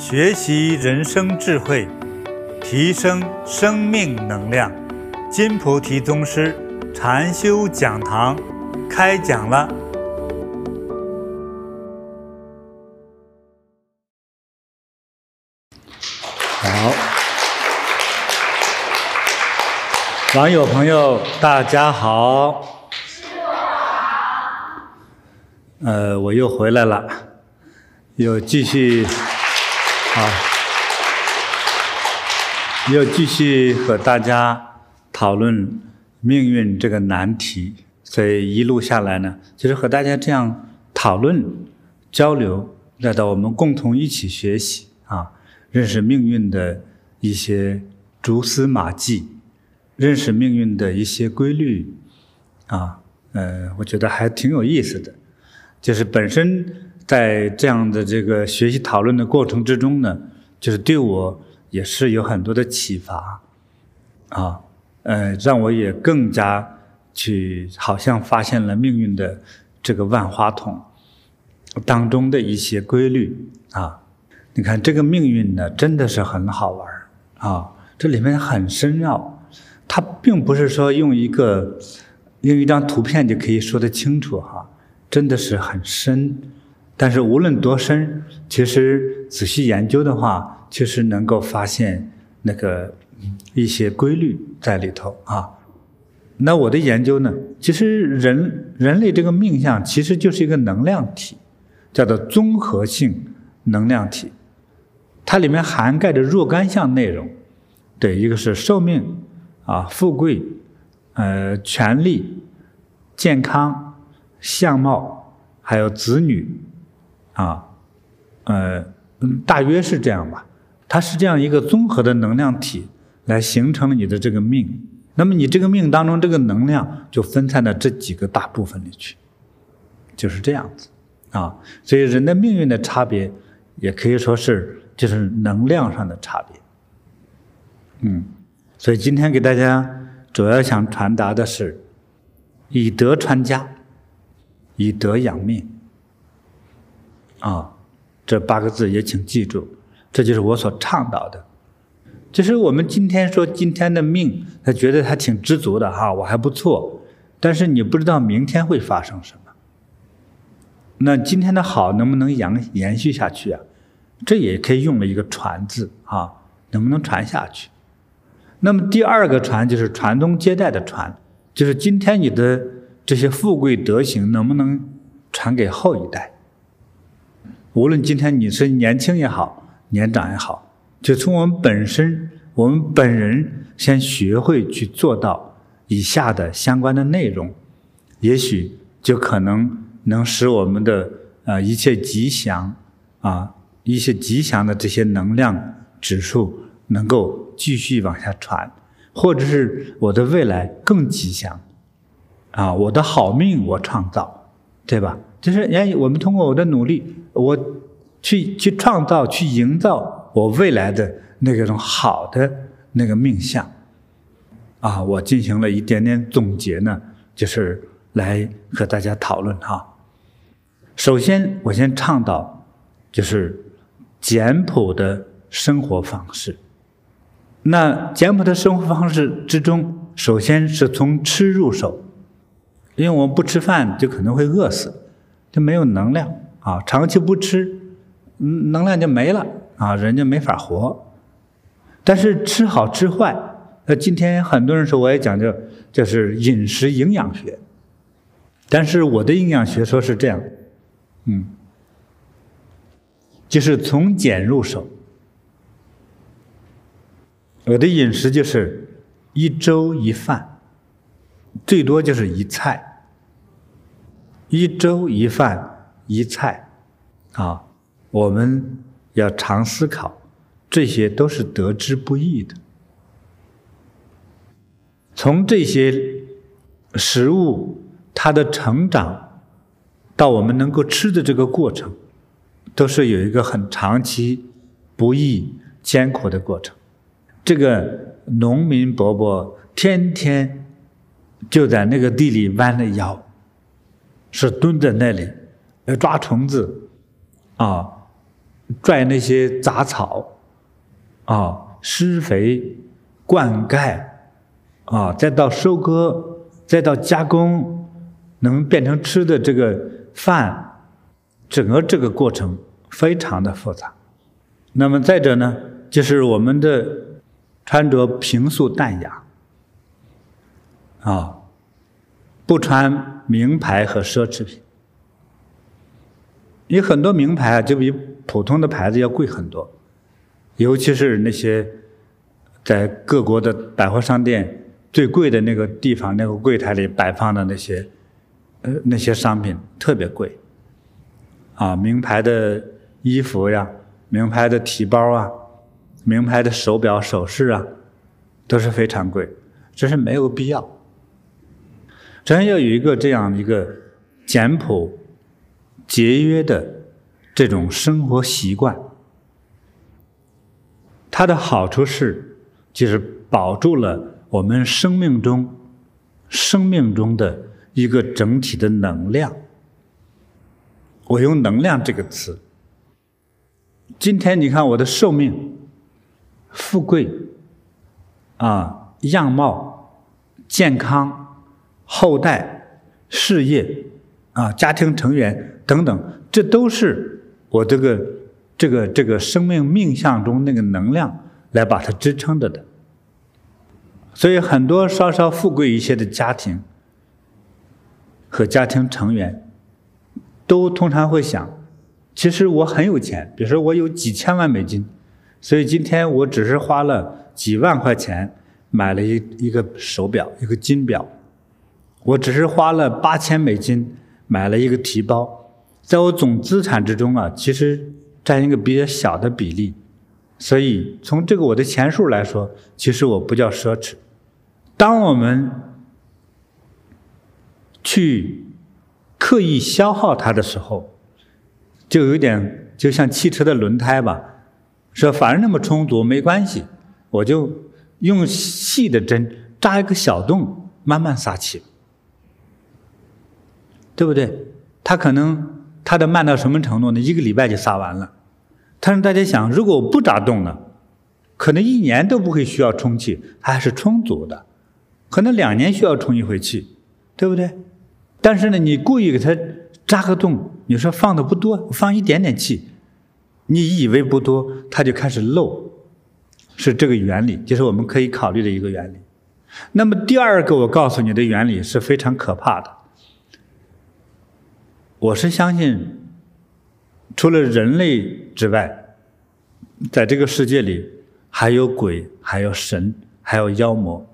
学习人生智慧，提升生命能量。金菩提宗师禅修讲堂开讲了。好，网友朋友，大家好。呃，我又回来了，又继续。好，又继续和大家讨论命运这个难题，所以一路下来呢，就是和大家这样讨论、交流，来到我们共同一起学习啊，认识命运的一些蛛丝马迹，认识命运的一些规律啊，呃，我觉得还挺有意思的，就是本身。在这样的这个学习讨论的过程之中呢，就是对我也是有很多的启发，啊，呃，让我也更加去好像发现了命运的这个万花筒当中的一些规律啊。你看这个命运呢，真的是很好玩啊，这里面很深奥，它并不是说用一个用一张图片就可以说得清楚哈，真的是很深。但是无论多深，其实仔细研究的话，其实能够发现那个一些规律在里头啊。那我的研究呢，其实人人类这个命相其实就是一个能量体，叫做综合性能量体，它里面涵盖着若干项内容。对，一个是寿命啊、富贵、呃、权力、健康、相貌，还有子女。啊，呃，大约是这样吧。它是这样一个综合的能量体来形成你的这个命。那么你这个命当中这个能量就分散到这几个大部分里去，就是这样子啊。所以人的命运的差别，也可以说是就是能量上的差别。嗯，所以今天给大家主要想传达的是，以德传家，以德养命。啊，这八个字也请记住，这就是我所倡导的。就是我们今天说今天的命，他觉得他挺知足的哈，我还不错。但是你不知道明天会发生什么。那今天的好能不能延延续下去啊？这也可以用了一个“传”字啊，能不能传下去？那么第二个“传”就是传宗接代的“传”，就是今天你的这些富贵德行能不能传给后一代？无论今天你是年轻也好，年长也好，就从我们本身，我们本人先学会去做到以下的相关的内容，也许就可能能使我们的呃一切吉祥啊，一些吉祥的这些能量指数能够继续往下传，或者是我的未来更吉祥啊，我的好命我创造，对吧？就是哎，我们通过我的努力。我去去创造、去营造我未来的那个种好的那个命相，啊，我进行了一点点总结呢，就是来和大家讨论哈。首先，我先倡导就是简朴的生活方式。那简朴的生活方式之中，首先是从吃入手，因为我们不吃饭就可能会饿死，就没有能量。啊，长期不吃，能量就没了啊，人就没法活。但是吃好吃坏，那今天很多人说我也讲究，就是饮食营养学。但是我的营养学说是这样，嗯，就是从简入手。我的饮食就是一粥一饭，最多就是一菜，一粥一饭。一菜，啊，我们要常思考，这些都是得之不易的。从这些食物它的成长，到我们能够吃的这个过程，都是有一个很长期、不易、艰苦的过程。这个农民伯伯天天就在那个地里弯着腰，是蹲在那里。要抓虫子，啊，拽那些杂草，啊，施肥、灌溉，啊，再到收割，再到加工，能变成吃的这个饭，整个这个过程非常的复杂。那么再者呢，就是我们的穿着朴素淡雅，啊，不穿名牌和奢侈品。有很多名牌啊，就比普通的牌子要贵很多，尤其是那些在各国的百货商店最贵的那个地方，那个柜台里摆放的那些呃那些商品特别贵，啊，名牌的衣服呀，名牌的提包啊，名牌的手表首饰啊，都是非常贵，这是没有必要。真要有一个这样一个简朴。节约的这种生活习惯，它的好处是，就是保住了我们生命中、生命中的一个整体的能量。我用“能量”这个词。今天你看我的寿命、富贵、啊样貌、健康、后代、事业。啊，家庭成员等等，这都是我这个这个这个生命命相中那个能量来把它支撑着的。所以，很多稍稍富贵一些的家庭和家庭成员，都通常会想：其实我很有钱，比如说我有几千万美金，所以今天我只是花了几万块钱买了一一个手表，一个金表，我只是花了八千美金。买了一个提包，在我总资产之中啊，其实占一个比较小的比例，所以从这个我的钱数来说，其实我不叫奢侈。当我们去刻意消耗它的时候，就有点就像汽车的轮胎吧，说反正那么充足没关系，我就用细的针扎一个小洞，慢慢撒气。对不对？他可能它的慢到什么程度呢？一个礼拜就撒完了。但是大家想，如果我不扎洞呢，可能一年都不会需要充气，它还是充足的。可能两年需要充一回气，对不对？但是呢，你故意给它扎个洞，你说放的不多，放一点点气，你以为不多，它就开始漏，是这个原理，就是我们可以考虑的一个原理。那么第二个，我告诉你的原理是非常可怕的。我是相信，除了人类之外，在这个世界里还有鬼，还有神，还有妖魔。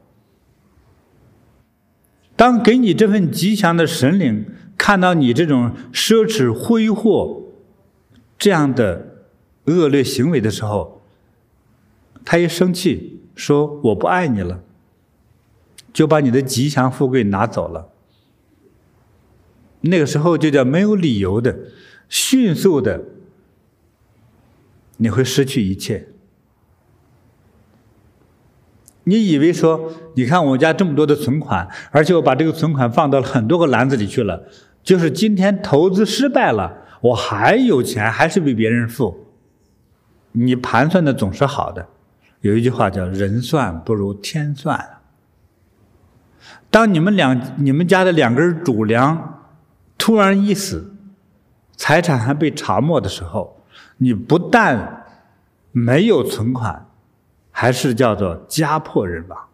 当给你这份吉祥的神灵看到你这种奢侈挥霍这样的恶劣行为的时候，他一生气说：“我不爱你了”，就把你的吉祥富贵拿走了。那个时候就叫没有理由的、迅速的，你会失去一切。你以为说，你看我家这么多的存款，而且我把这个存款放到了很多个篮子里去了，就是今天投资失败了，我还有钱，还是比别人富。你盘算的总是好的，有一句话叫“人算不如天算”。当你们两、你们家的两根主粮，突然一死，财产还被查没的时候，你不但没有存款，还是叫做家破人亡。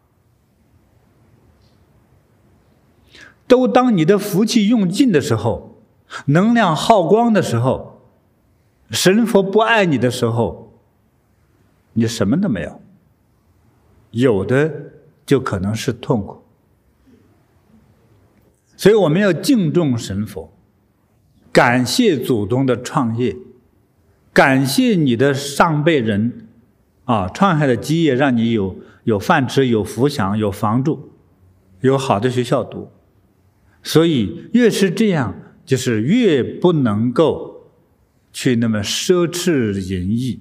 都当你的福气用尽的时候，能量耗光的时候，神佛不爱你的时候，你什么都没有，有的就可能是痛苦。所以我们要敬重神佛，感谢祖宗的创业，感谢你的上辈人，啊，创下的基业，让你有有饭吃、有福享、有房住、有好的学校读。所以越是这样，就是越不能够去那么奢侈淫逸，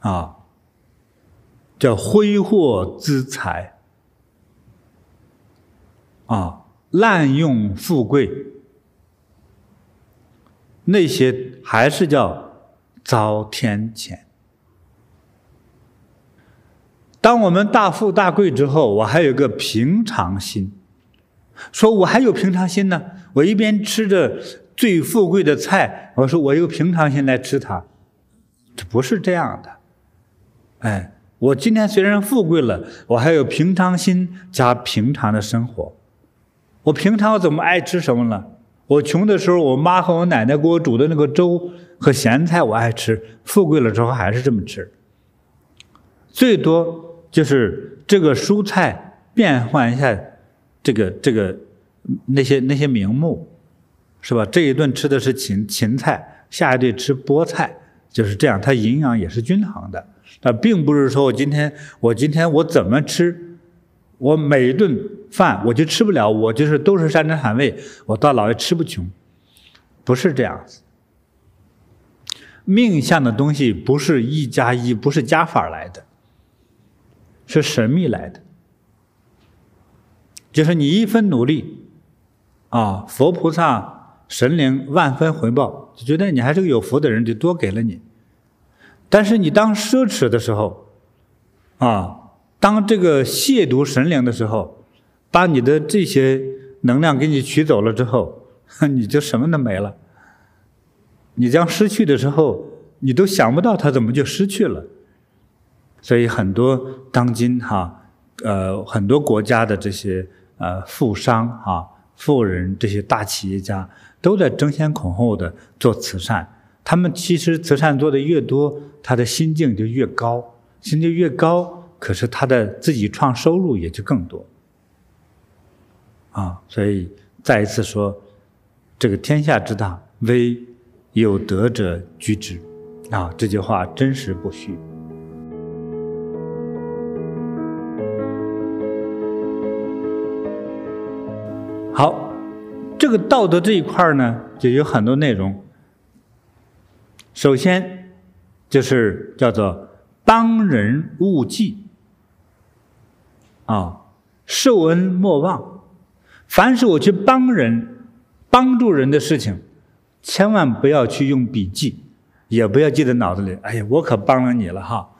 啊，叫挥霍资财，啊。滥用富贵，那些还是叫遭天谴。当我们大富大贵之后，我还有个平常心，说我还有平常心呢。我一边吃着最富贵的菜，我说我有平常心来吃它，这不是这样的。哎，我今天虽然富贵了，我还有平常心加平常的生活。我平常怎么爱吃什么了？我穷的时候，我妈和我奶奶给我煮的那个粥和咸菜我爱吃，富贵了之后还是这么吃。最多就是这个蔬菜变换一下，这个这个那些那些名目，是吧？这一顿吃的是芹芹菜，下一顿吃菠菜，就是这样，它营养也是均衡的。那并不是说我今天我今天我怎么吃，我每一顿饭我就吃不了，我就是都是山珍海味，我到老也吃不穷，不是这样子。命相的东西不是一加一，不是加法来的。是神秘来的，就是你一分努力，啊，佛菩萨、神灵万分回报，就觉得你还是个有福的人，就多给了你。但是你当奢侈的时候，啊，当这个亵渎神灵的时候，把你的这些能量给你取走了之后，你就什么都没了。你将失去的时候，你都想不到它怎么就失去了。所以很多当今哈，呃，很多国家的这些呃富商哈、富人这些大企业家都在争先恐后的做慈善。他们其实慈善做的越多，他的心境就越高，心境越高，可是他的自己创收入也就更多。啊，所以再一次说，这个天下之大，唯有德者居之。啊，这句话真实不虚。好，这个道德这一块呢，就有很多内容。首先，就是叫做帮人勿济，啊，受恩莫忘。凡是我去帮人、帮助人的事情，千万不要去用笔记，也不要记在脑子里。哎呀，我可帮了你了哈！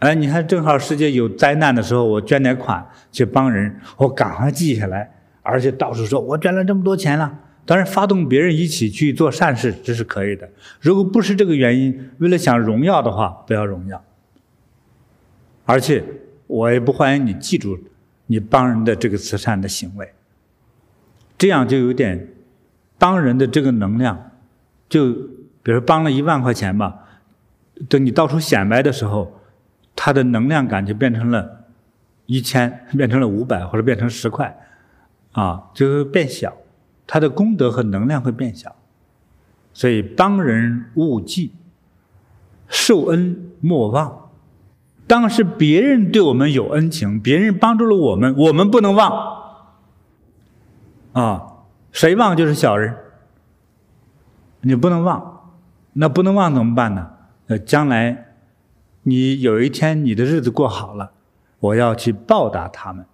哎，你看，正好世界有灾难的时候，我捐点款去帮人，我赶快记下来。而且到处说，我捐了这么多钱了。当然，发动别人一起去做善事，这是可以的。如果不是这个原因，为了想荣耀的话，不要荣耀。而且，我也不欢迎你记住你帮人的这个慈善的行为。这样就有点帮人的这个能量，就比如帮了一万块钱吧，等你到处显摆的时候，它的能量感就变成了一千，变成了五百，或者变成十块。啊，就会变小，他的功德和能量会变小，所以帮人勿济，受恩莫忘。当是别人对我们有恩情，别人帮助了我们，我们不能忘。啊，谁忘就是小人，你不能忘。那不能忘怎么办呢？呃，将来你有一天你的日子过好了，我要去报答他们。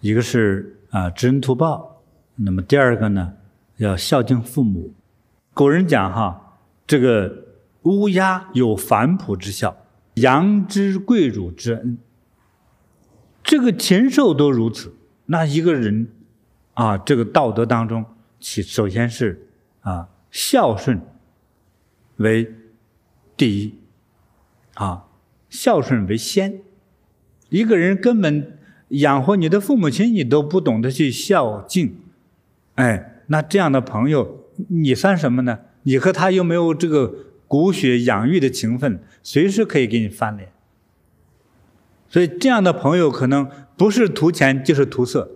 一个是。啊，知恩图报。那么第二个呢，要孝敬父母。古人讲哈，这个乌鸦有反哺之孝，羊知跪乳之恩。这个禽兽都如此，那一个人啊，这个道德当中，其首先是啊孝顺为第一，啊孝顺为先。一个人根本。养活你的父母亲，你都不懂得去孝敬，哎，那这样的朋友，你算什么呢？你和他又没有这个骨血养育的情分，随时可以给你翻脸。所以这样的朋友可能不是图钱就是图色，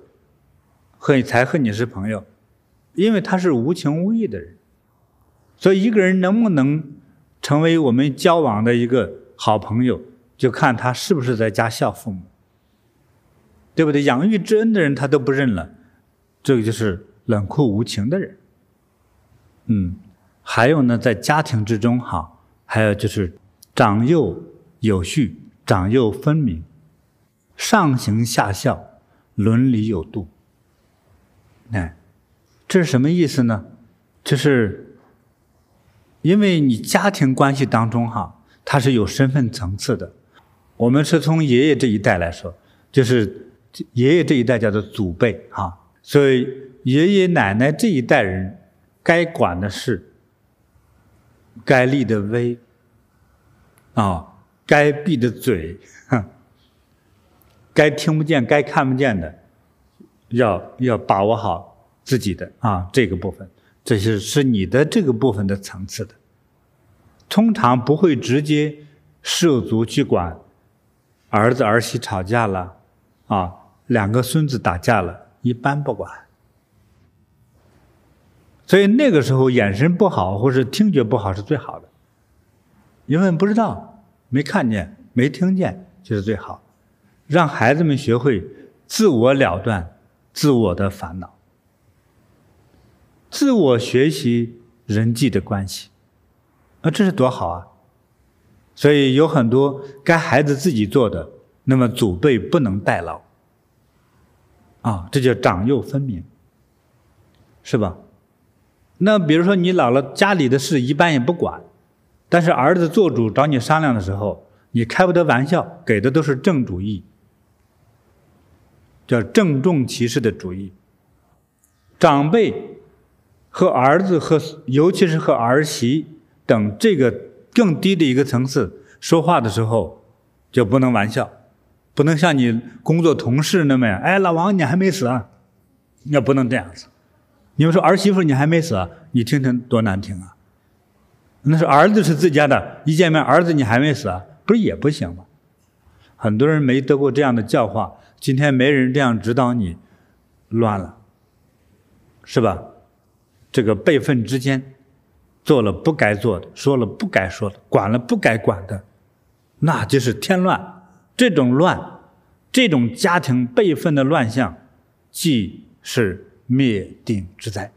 和你才和你是朋友，因为他是无情无义的人。所以一个人能不能成为我们交往的一个好朋友，就看他是不是在家孝父母。对不对？养育之恩的人他都不认了，这个就是冷酷无情的人。嗯，还有呢，在家庭之中哈，还有就是长幼有序，长幼分明，上行下效，伦理有度。哎，这是什么意思呢？就是因为你家庭关系当中哈，它是有身份层次的。我们是从爷爷这一代来说，就是爷爷这一代叫做祖辈哈，所以爷爷奶奶这一代人该管的事，该立的威，啊，该闭的嘴，该听不见、该看不见的，要要把握好自己的啊这个部分，这是是你的这个部分的层次的，通常不会直接涉足去管。儿子儿媳吵架了，啊，两个孙子打架了，一般不管。所以那个时候眼神不好或是听觉不好是最好的，因为不知道、没看见、没听见就是最好，让孩子们学会自我了断自我的烦恼，自我学习人际的关系，那这是多好啊！所以有很多该孩子自己做的，那么祖辈不能代劳，啊，这叫长幼分明，是吧？那比如说你姥姥家里的事一般也不管，但是儿子做主找你商量的时候，你开不得玩笑，给的都是正主意，叫郑重其事的主意。长辈和儿子和尤其是和儿媳等这个。更低的一个层次说话的时候，就不能玩笑，不能像你工作同事那么样。哎，老王，你还没死啊？那不能这样子。你们说儿媳妇你还没死啊？你听听多难听啊！那是儿子是自家的，一见面儿子你还没死啊？不是也不行吗？很多人没得过这样的教化，今天没人这样指导你，乱了，是吧？这个辈分之间。做了不该做的，说了不该说的，管了不该管的，那就是添乱。这种乱，这种家庭辈分的乱象，既是灭顶之灾。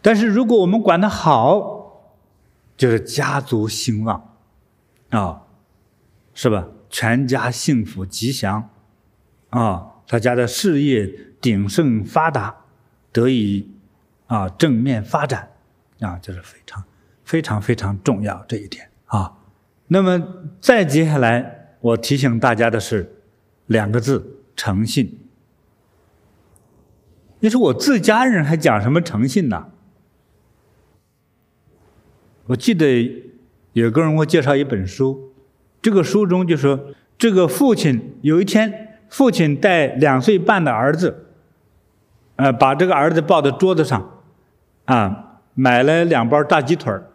但是如果我们管得好，就是家族兴旺，啊，是吧？全家幸福吉祥，啊，他家的事业鼎盛发达，得以啊正面发展。啊，这是非常、非常、非常重要这一点啊。那么再接下来，我提醒大家的是两个字：诚信。你说我自家人还讲什么诚信呢？我记得有个人给我介绍一本书，这个书中就说，这个父亲有一天，父亲带两岁半的儿子，呃，把这个儿子抱到桌子上，啊。买了两包大鸡腿儿，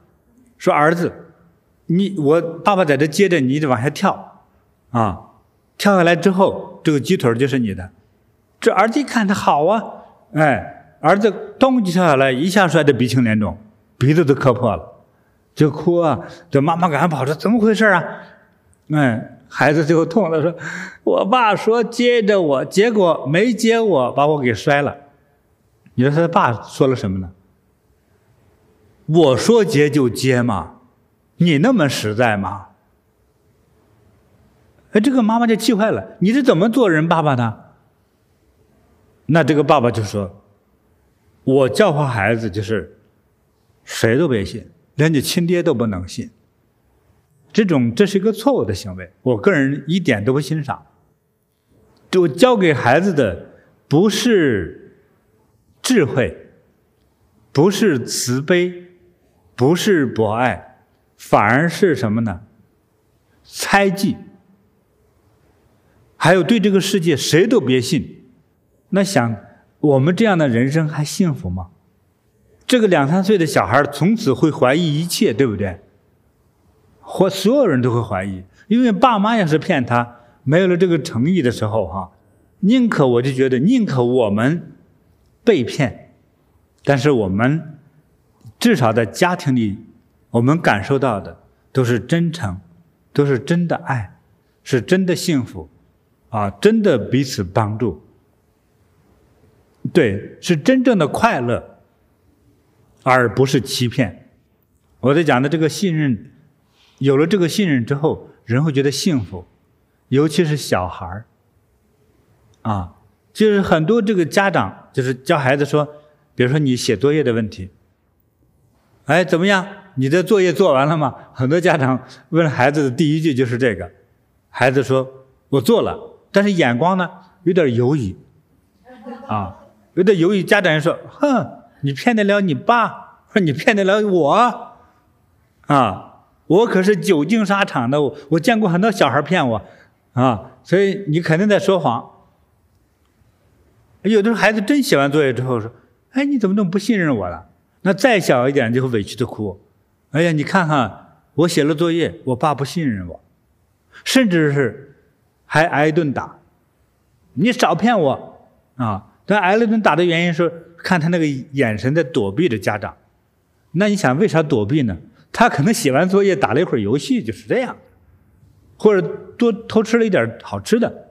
说儿子，你我爸爸在这接着，你得往下跳，啊，跳下来之后，这个鸡腿儿就是你的。这儿子一看他好啊，哎，儿子咚就跳下来，一下摔得鼻青脸肿，鼻子都磕破了，就哭啊，这妈妈赶快跑说，怎么回事啊？哎，孩子最后痛了，说，我爸说接着我，结果没接我，把我给摔了。你说他爸说了什么呢？我说接就接嘛，你那么实在吗？哎，这个妈妈就气坏了，你是怎么做人爸爸的？那这个爸爸就说：“我教化孩子就是，谁都别信，连你亲爹都不能信。这种这是一个错误的行为，我个人一点都不欣赏。就教给孩子的不是智慧，不是慈悲。”不是博爱，反而是什么呢？猜忌，还有对这个世界谁都别信。那想我们这样的人生还幸福吗？这个两三岁的小孩从此会怀疑一切，对不对？或所有人都会怀疑，因为爸妈要是骗他，没有了这个诚意的时候，哈，宁可我就觉得宁可我们被骗，但是我们。至少在家庭里，我们感受到的都是真诚，都是真的爱，是真的幸福，啊，真的彼此帮助，对，是真正的快乐，而不是欺骗。我在讲的这个信任，有了这个信任之后，人会觉得幸福，尤其是小孩儿，啊，就是很多这个家长就是教孩子说，比如说你写作业的问题。哎，怎么样？你的作业做完了吗？很多家长问孩子的第一句就是这个，孩子说：“我做了。”但是眼光呢，有点犹豫，啊，有点犹豫。家长说：“哼，你骗得了你爸？说你骗得了我？啊，我可是久经沙场的，我我见过很多小孩骗我，啊，所以你肯定在说谎。”有的孩子真写完作业之后说：“哎，你怎么那么不信任我了？”那再小一点就会委屈的哭。哎呀，你看看我写了作业，我爸不信任我，甚至是还挨一顿打。你少骗我啊！但挨了顿打的原因是看他那个眼神在躲避着家长。那你想为啥躲避呢？他可能写完作业打了一会儿游戏，就是这样，或者多偷吃了一点好吃的，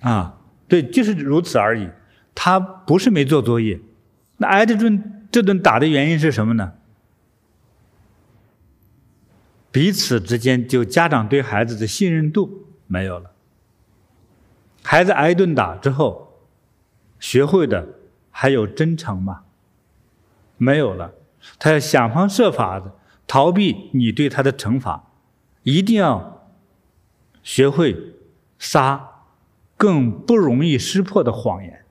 啊，对，就是如此而已。他不是没做作业，那挨这顿这顿打的原因是什么呢？彼此之间，就家长对孩子的信任度没有了。孩子挨一顿打之后，学会的还有真诚吗？没有了，他要想方设法的逃避你对他的惩罚，一定要学会撒更不容易识破的谎言。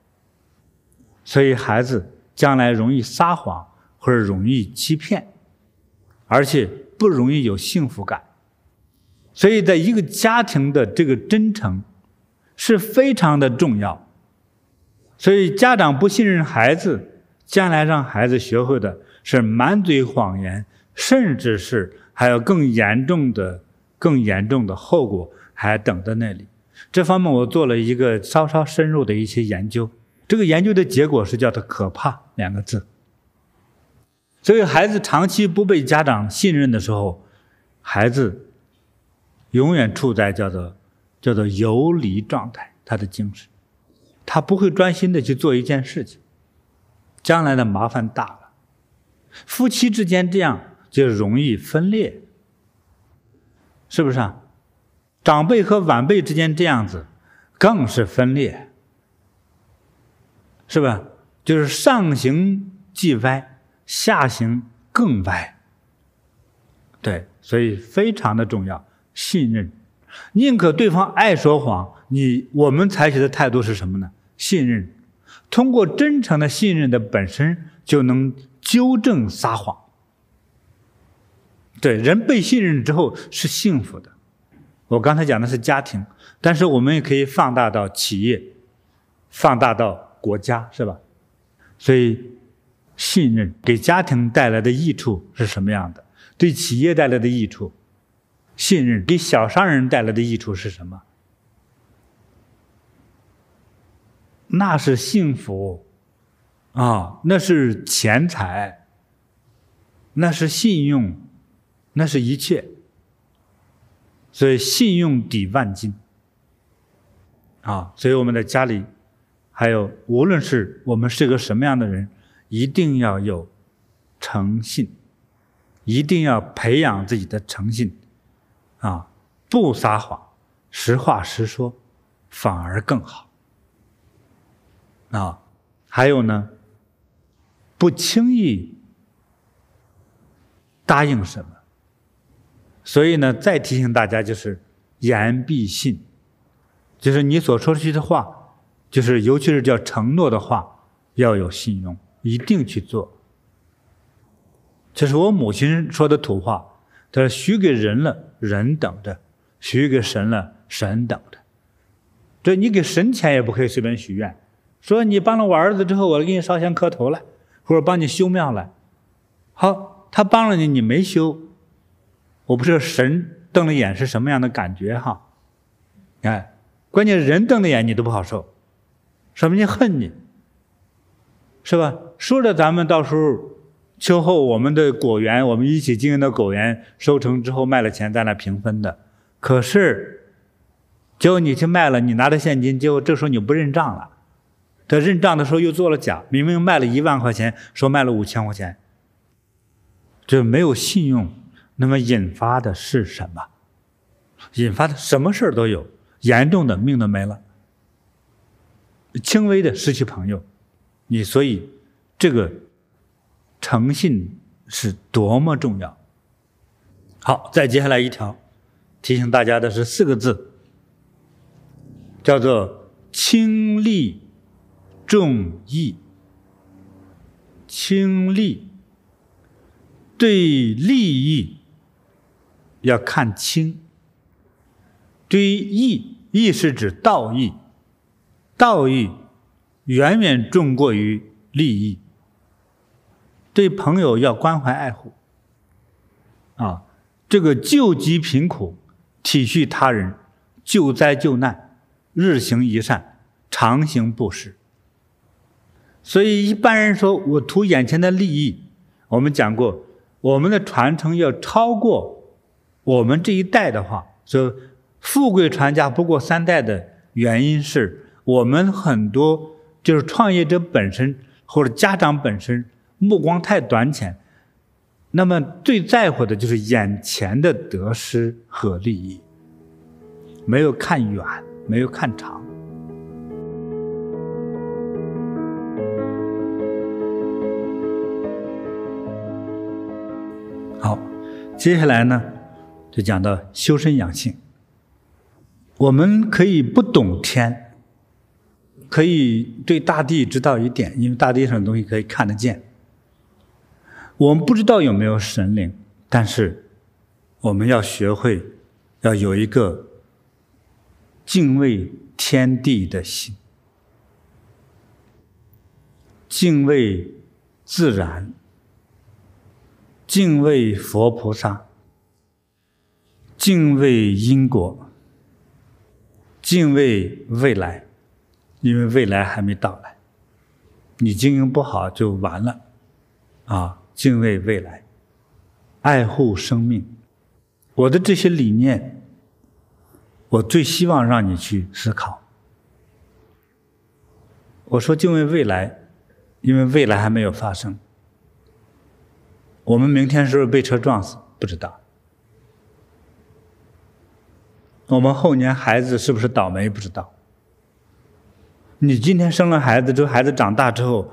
所以孩子将来容易撒谎或者容易欺骗，而且。不容易有幸福感，所以在一个家庭的这个真诚是非常的重要。所以家长不信任孩子，将来让孩子学会的是满嘴谎言，甚至是还有更严重的、更严重的后果还等在那里。这方面我做了一个稍稍深入的一些研究，这个研究的结果是叫做“可怕”两个字。所以，孩子长期不被家长信任的时候，孩子永远处在叫做叫做游离状态。他的精神，他不会专心的去做一件事情，将来的麻烦大了。夫妻之间这样就容易分裂，是不是啊？长辈和晚辈之间这样子，更是分裂，是吧？就是上行既歪。下行更歪，对，所以非常的重要。信任，宁可对方爱说谎，你我们采取的态度是什么呢？信任，通过真诚的信任的本身，就能纠正撒谎。对，人被信任之后是幸福的。我刚才讲的是家庭，但是我们也可以放大到企业，放大到国家，是吧？所以。信任给家庭带来的益处是什么样的？对企业带来的益处，信任给小商人带来的益处是什么？那是幸福，啊，那是钱财，那是信用，那是一切。所以信用抵万金，啊，所以我们的家里，还有无论是我们是个什么样的人。一定要有诚信，一定要培养自己的诚信，啊，不撒谎，实话实说，反而更好。啊，还有呢，不轻易答应什么。所以呢，再提醒大家，就是言必信，就是你所说出去的话，就是尤其是叫承诺的话，要有信用。一定去做，这是我母亲说的土话。她说：“许给人了，人等着；许给神了，神等着。”对，你给神钱也不可以随便许愿，说你帮了我儿子之后，我给你烧香磕头了，或者帮你修庙了。好，他帮了你，你没修，我不知道神瞪了眼是什么样的感觉哈？哎，关键人瞪了眼你都不好受，说明你恨你。是吧？说着咱们到时候秋后我们的果园，我们一起经营的果园收成之后卖了钱，在那平分的。可是，结果你去卖了，你拿着现金，结果这时候你不认账了。他认账的时候又做了假，明明卖了一万块钱，说卖了五千块钱。这没有信用，那么引发的是什么？引发的什么事都有，严重的命都没了，轻微的失去朋友。你所以，这个诚信是多么重要。好，再接下来一条，提醒大家的是四个字，叫做轻利重义。轻利，对利益要看轻，对义，义是指道义，道义远远重过于利益。对朋友要关怀爱护，啊，这个救济贫苦，体恤他人，救灾救难，日行一善，常行布施。所以一般人说我图眼前的利益，我们讲过，我们的传承要超过我们这一代的话，说富贵传家不过三代的原因是我们很多就是创业者本身或者家长本身目光太短浅，那么最在乎的就是眼前的得失和利益，没有看远，没有看长。好接下来呢，就讲到修身养性。我们可以不懂天，可以对大地知道一点，因为大地上的东西可以看得见。我们不知道有没有神灵，但是我们要学会，要有一个敬畏天地的心，敬畏自然。敬畏佛菩萨，敬畏因果，敬畏未来，因为未来还没到来，你经营不好就完了，啊！敬畏未来，爱护生命，我的这些理念，我最希望让你去思考。我说敬畏未来，因为未来还没有发生。我们明天是不是被车撞死？不知道。我们后年孩子是不是倒霉？不知道。你今天生了孩子，这个孩子长大之后，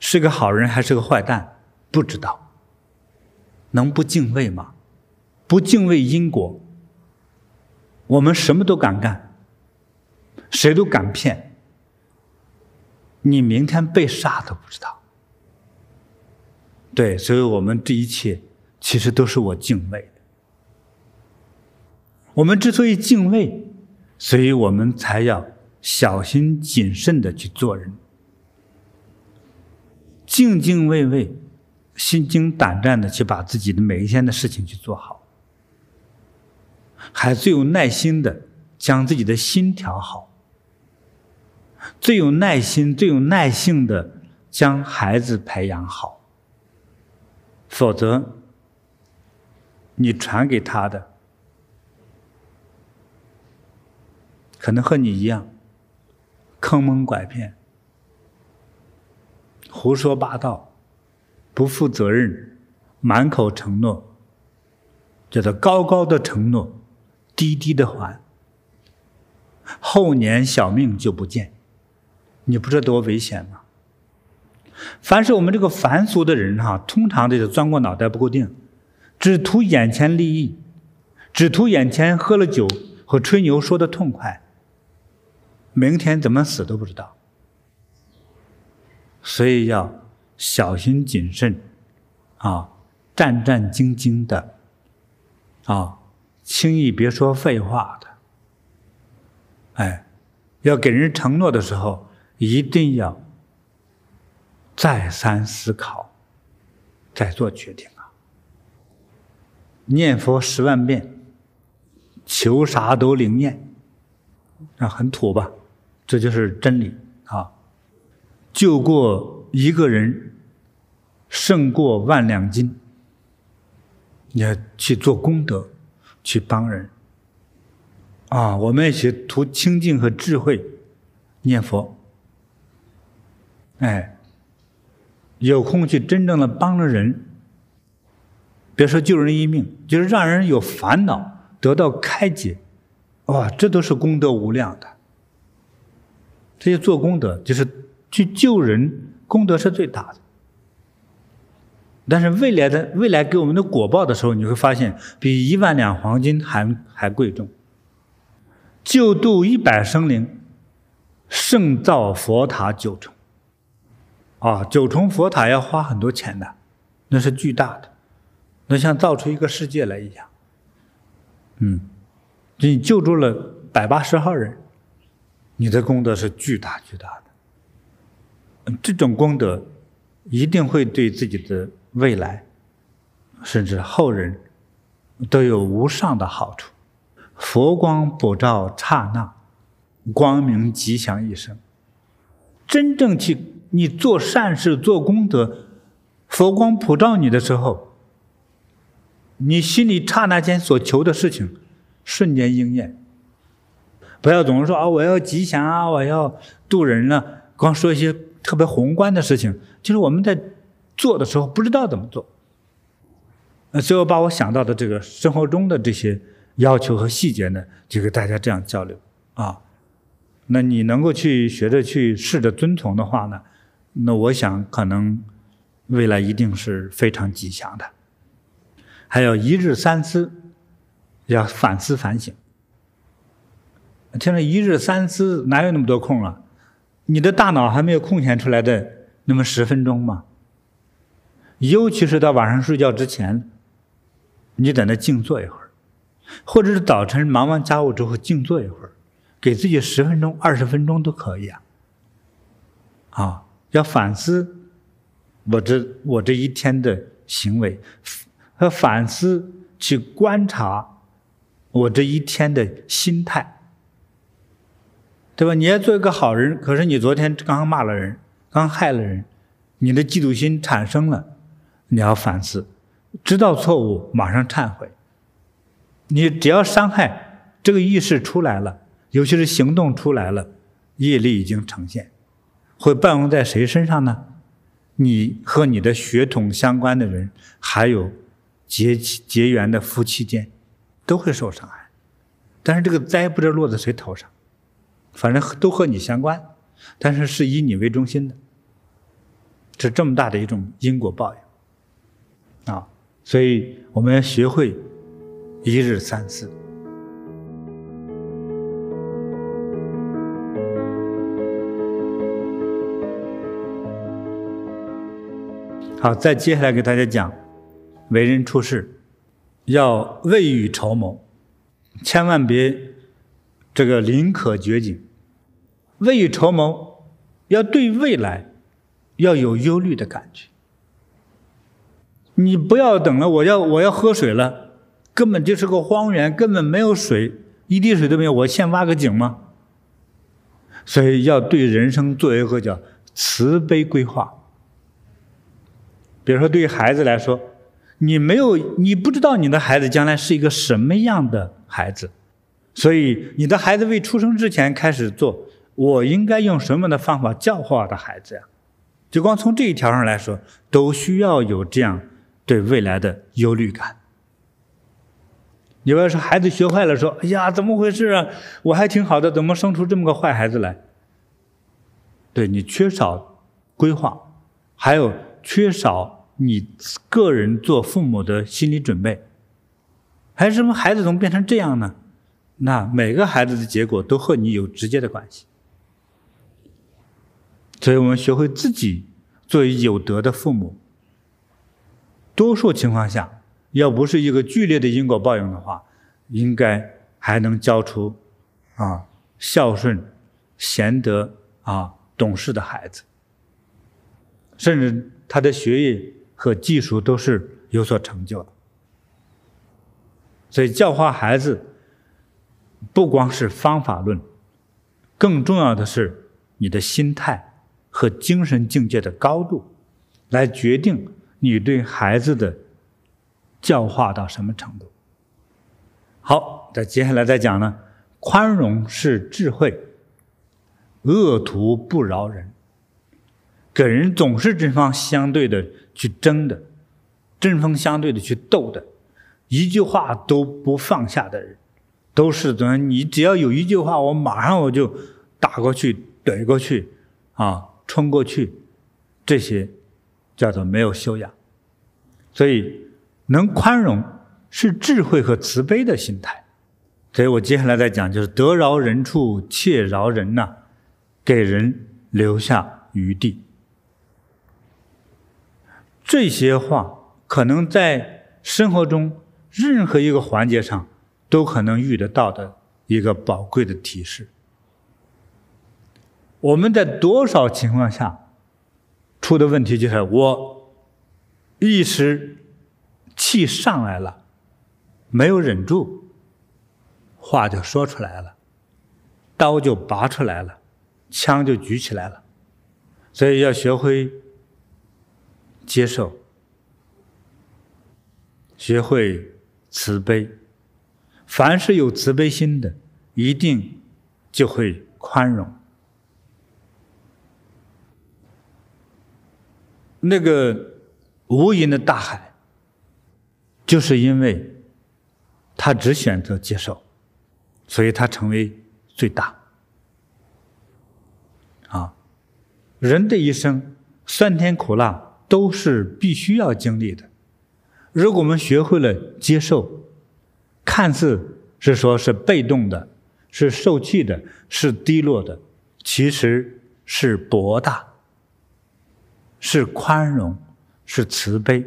是个好人还是个坏蛋？不知道。能不敬畏吗？不敬畏因果，我们什么都敢干，谁都敢骗。你明天被杀都不知道。对，所以我们这一切其实都是我敬畏的。我们之所以敬畏，所以我们才要小心谨慎的去做人，敬敬畏畏、心惊胆战的去把自己的每一天的事情去做好，还最有耐心的将自己的心调好，最有耐心、最有耐性的将孩子培养好。否则，你传给他的可能和你一样，坑蒙拐骗、胡说八道、不负责任、满口承诺，叫做高高的承诺，低低的还，后年小命就不见，你不知道多危险吗？凡是我们这个凡俗的人哈，通常这个钻过脑袋不够定，只图眼前利益，只图眼前喝了酒和吹牛说的痛快，明天怎么死都不知道。所以要小心谨慎，啊，战战兢兢的，啊，轻易别说废话的，哎，要给人承诺的时候一定要。再三思考，再做决定啊！念佛十万遍，求啥都灵验，啊，很土吧？这就是真理啊！救过一个人，胜过万两金。你要去做功德，去帮人啊！我们一起图清净和智慧，念佛，哎。有空去真正的帮着人，别说救人一命，就是让人有烦恼得到开解，哇，这都是功德无量的。这些做功德就是去救人，功德是最大的。但是未来的未来给我们的果报的时候，你会发现比一万两黄金还还贵重。救度一百生灵，胜造佛塔九重。啊，九重佛塔要花很多钱的，那是巨大的，那像造出一个世界来一样。嗯，你救助了百八十号人，你的功德是巨大巨大的。这种功德一定会对自己的未来，甚至后人都有无上的好处。佛光普照刹那，光明吉祥一生。真正去。你做善事、做功德，佛光普照你的时候，你心里刹那间所求的事情，瞬间应验。不要总是说啊，我要吉祥啊，我要度人了、光说一些特别宏观的事情，就是我们在做的时候不知道怎么做。呃，最后把我想到的这个生活中的这些要求和细节呢，就给大家这样交流啊。那你能够去学着去试着遵从的话呢？那我想，可能未来一定是非常吉祥的。还有一日三思，要反思反省。听着一日三思，哪有那么多空啊？你的大脑还没有空闲出来的那么十分钟吗？尤其是到晚上睡觉之前，你在那静坐一会儿，或者是早晨忙完家务之后静坐一会儿，给自己十分钟、二十分钟都可以啊。啊。要反思我这我这一天的行为，和反思去观察我这一天的心态，对吧？你要做一个好人，可是你昨天刚骂了人，刚害了人，你的嫉妒心产生了，你要反思，知道错误，马上忏悔。你只要伤害这个意识出来了，尤其是行动出来了，业力已经呈现。会伴用在谁身上呢？你和你的血统相关的人，还有结结缘的夫妻间，都会受伤害。但是这个灾不知道落在谁头上，反正都和你相关，但是是以你为中心的，是这么大的一种因果报应啊！所以我们要学会一日三思。好，再接下来给大家讲，为人处事要未雨绸缪，千万别这个临渴掘井。未雨绸缪，要对未来要有忧虑的感觉。你不要等了，我要我要喝水了，根本就是个荒原，根本没有水，一滴水都没有，我先挖个井吗？所以要对人生做一个叫慈悲规划。比如说，对于孩子来说，你没有，你不知道你的孩子将来是一个什么样的孩子，所以你的孩子未出生之前开始做，我应该用什么样的方法教化我的孩子呀？就光从这一条上来说，都需要有这样对未来的忧虑感。你要是孩子学坏了，说：“哎呀，怎么回事啊？我还挺好的，怎么生出这么个坏孩子来？”对，你缺少规划，还有。缺少你个人做父母的心理准备，还是什么孩子怎么变成这样呢？那每个孩子的结果都和你有直接的关系。所以我们学会自己作为有德的父母，多数情况下，要不是一个剧烈的因果报应的话，应该还能教出啊孝顺、贤德啊懂事的孩子，甚至。他的学业和技术都是有所成就的，所以教化孩子不光是方法论，更重要的是你的心态和精神境界的高度，来决定你对孩子的教化到什么程度。好，再接下来再讲呢，宽容是智慧，恶徒不饶人。给人总是针锋相对的去争的，针锋相对的去斗的，一句话都不放下的人，都是怎么？你只要有一句话，我马上我就打过去、怼过去，啊，冲过去，这些叫做没有修养，所以能宽容是智慧和慈悲的心态。所以我接下来再讲，就是得饶人处且饶人呐、给人留下余地。这些话可能在生活中任何一个环节上都可能遇得到的一个宝贵的提示。我们在多少情况下出的问题就是我一时气上来了，没有忍住。话就说出来了，刀就拔出来了，枪就举起来了，所以要学会接受，学会慈悲。凡是有慈悲心的，一定就会宽容。那个无垠的大海，就是因为他只选择接受。所以它成为最大。啊，人的一生酸甜苦辣都是必须要经历的。如果我们学会了接受，看似是说是被动的，是受气的，是低落的，其实是博大，是宽容，是慈悲。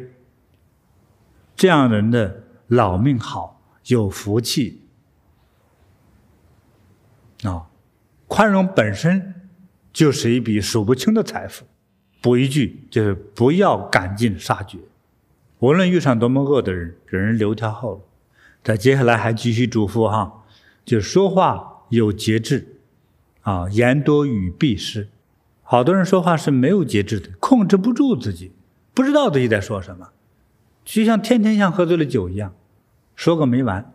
这样人的老命好，有福气。啊、宽容本身就是一笔数不清的财富。补一句，就是不要赶尽杀绝。无论遇上多么恶的人，给人留条后路。在接下来还继续嘱咐哈，就说话有节制，啊，言多语必失。好多人说话是没有节制的，控制不住自己，不知道自己在说什么，就像天天像喝醉了酒一样，说个没完。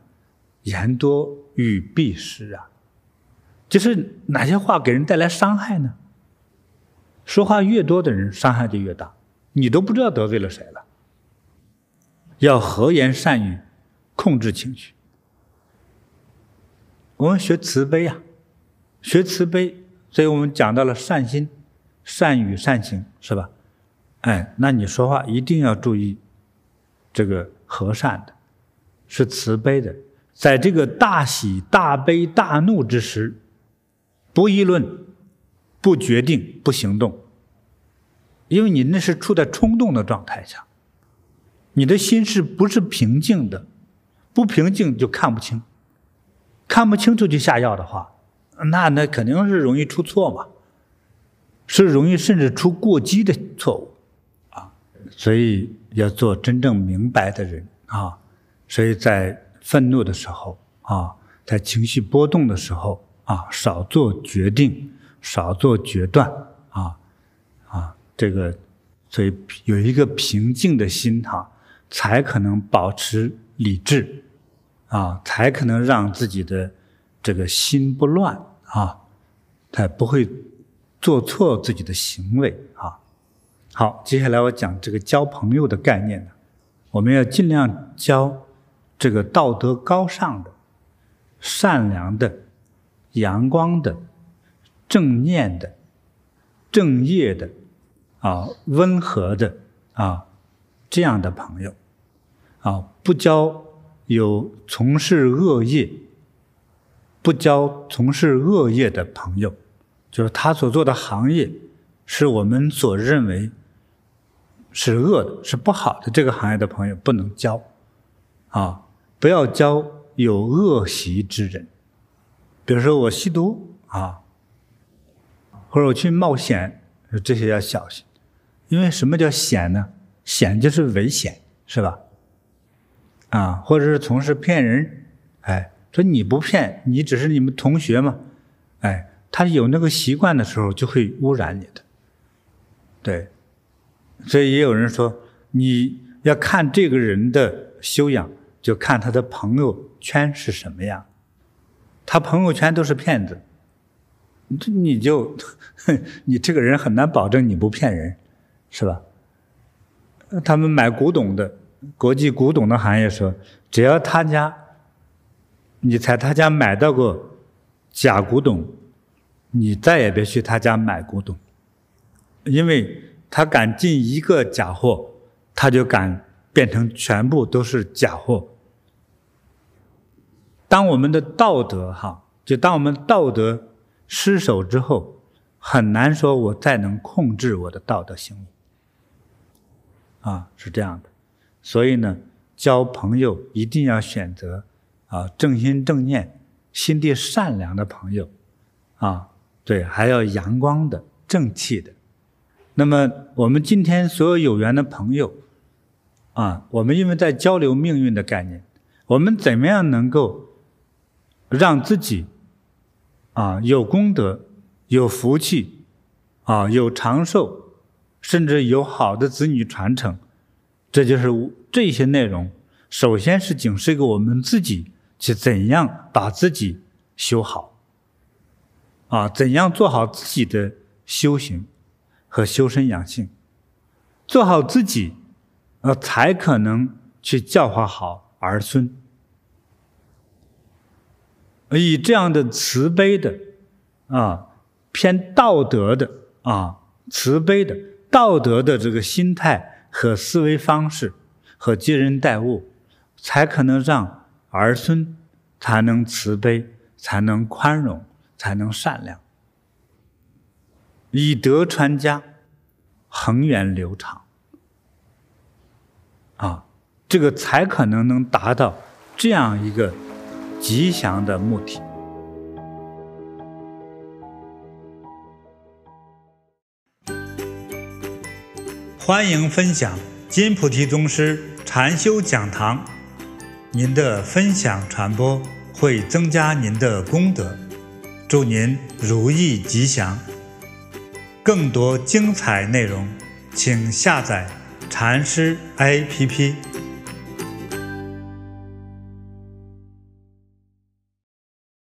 言多语必失啊。就是哪些话给人带来伤害呢？说话越多的人，伤害就越大，你都不知道得罪了谁了。要和言善语，控制情绪。我们学慈悲呀、学慈悲，所以我们讲到了善心、善语、善行，是吧？哎，那你说话一定要注意这个和善的，是慈悲的，在这个大喜、大悲、大怒之时。不议论，不决定，不行动，因为你那是处在冲动的状态下，你的心是不是平静的？不平静就看不清，看不清楚就下药的话，那那肯定是容易出错嘛，是容易甚至出过激的错误啊！所以要做真正明白的人啊！所以在愤怒的时候啊，在情绪波动的时候。啊，少做决定，少做决断，啊，啊，这个，所以有一个平静的心哈、才可能保持理智，啊，才可能让自己的这个心不乱啊，才不会做错自己的行为啊。好，接下来我讲这个交朋友的概念呢，我们要尽量交这个道德高尚的、善良的。阳光的、正念的、正业的，啊，温和的啊，这样的朋友，啊，不交有从事恶业、不交从事恶业的朋友，就是他所做的行业是我们所认为是恶的、是不好的这个行业的朋友不能交，啊，不要交有恶习之人。比如说我吸毒啊，或者我去冒险，这些要小心，因为什么叫险呢？险就是危险，是吧？啊，或者是从事骗人，哎，说你不骗，你只是你们同学嘛，哎，他有那个习惯的时候，就会污染你的。对，所以也有人说，你要看这个人的修养，就看他的朋友圈是什么样。他朋友圈都是骗子，这你就，你这个人很难保证你不骗人，是吧？他们买古董的，国际古董的行业说，只要他家，你在他家买到过假古董，你再也别去他家买古董，因为他敢进一个假货，他就敢变成全部都是假货。当我们的道德哈，就当我们道德失手之后，很难说我再能控制我的道德行为。啊，是这样的。所以呢，交朋友一定要选择啊正心正念、心地善良的朋友，啊，对，还要阳光的、正气的。那么我们今天所有有缘的朋友，啊，我们因为在交流命运的概念，我们怎么样能够让自己啊有功德、有福气，啊有长寿，甚至有好的子女传承，这就是这些内容。首先是警示给我们自己去怎样把自己修好，啊，怎样做好自己的修行。和修身养性，做好自己，呃，才可能去教化好儿孙。以这样的慈悲的，啊，偏道德的，啊，慈悲的道德的这个心态和思维方式和接人待物，才可能让儿孙才能慈悲，才能宽容，才能善良。以德传家，恒源流长，啊，这个才可能能达到这样一个吉祥的目的。欢迎分享金菩提宗师禅修讲堂，您的分享传播会增加您的功德，祝您如意吉祥。更多精彩内容，请下载禅师 APP。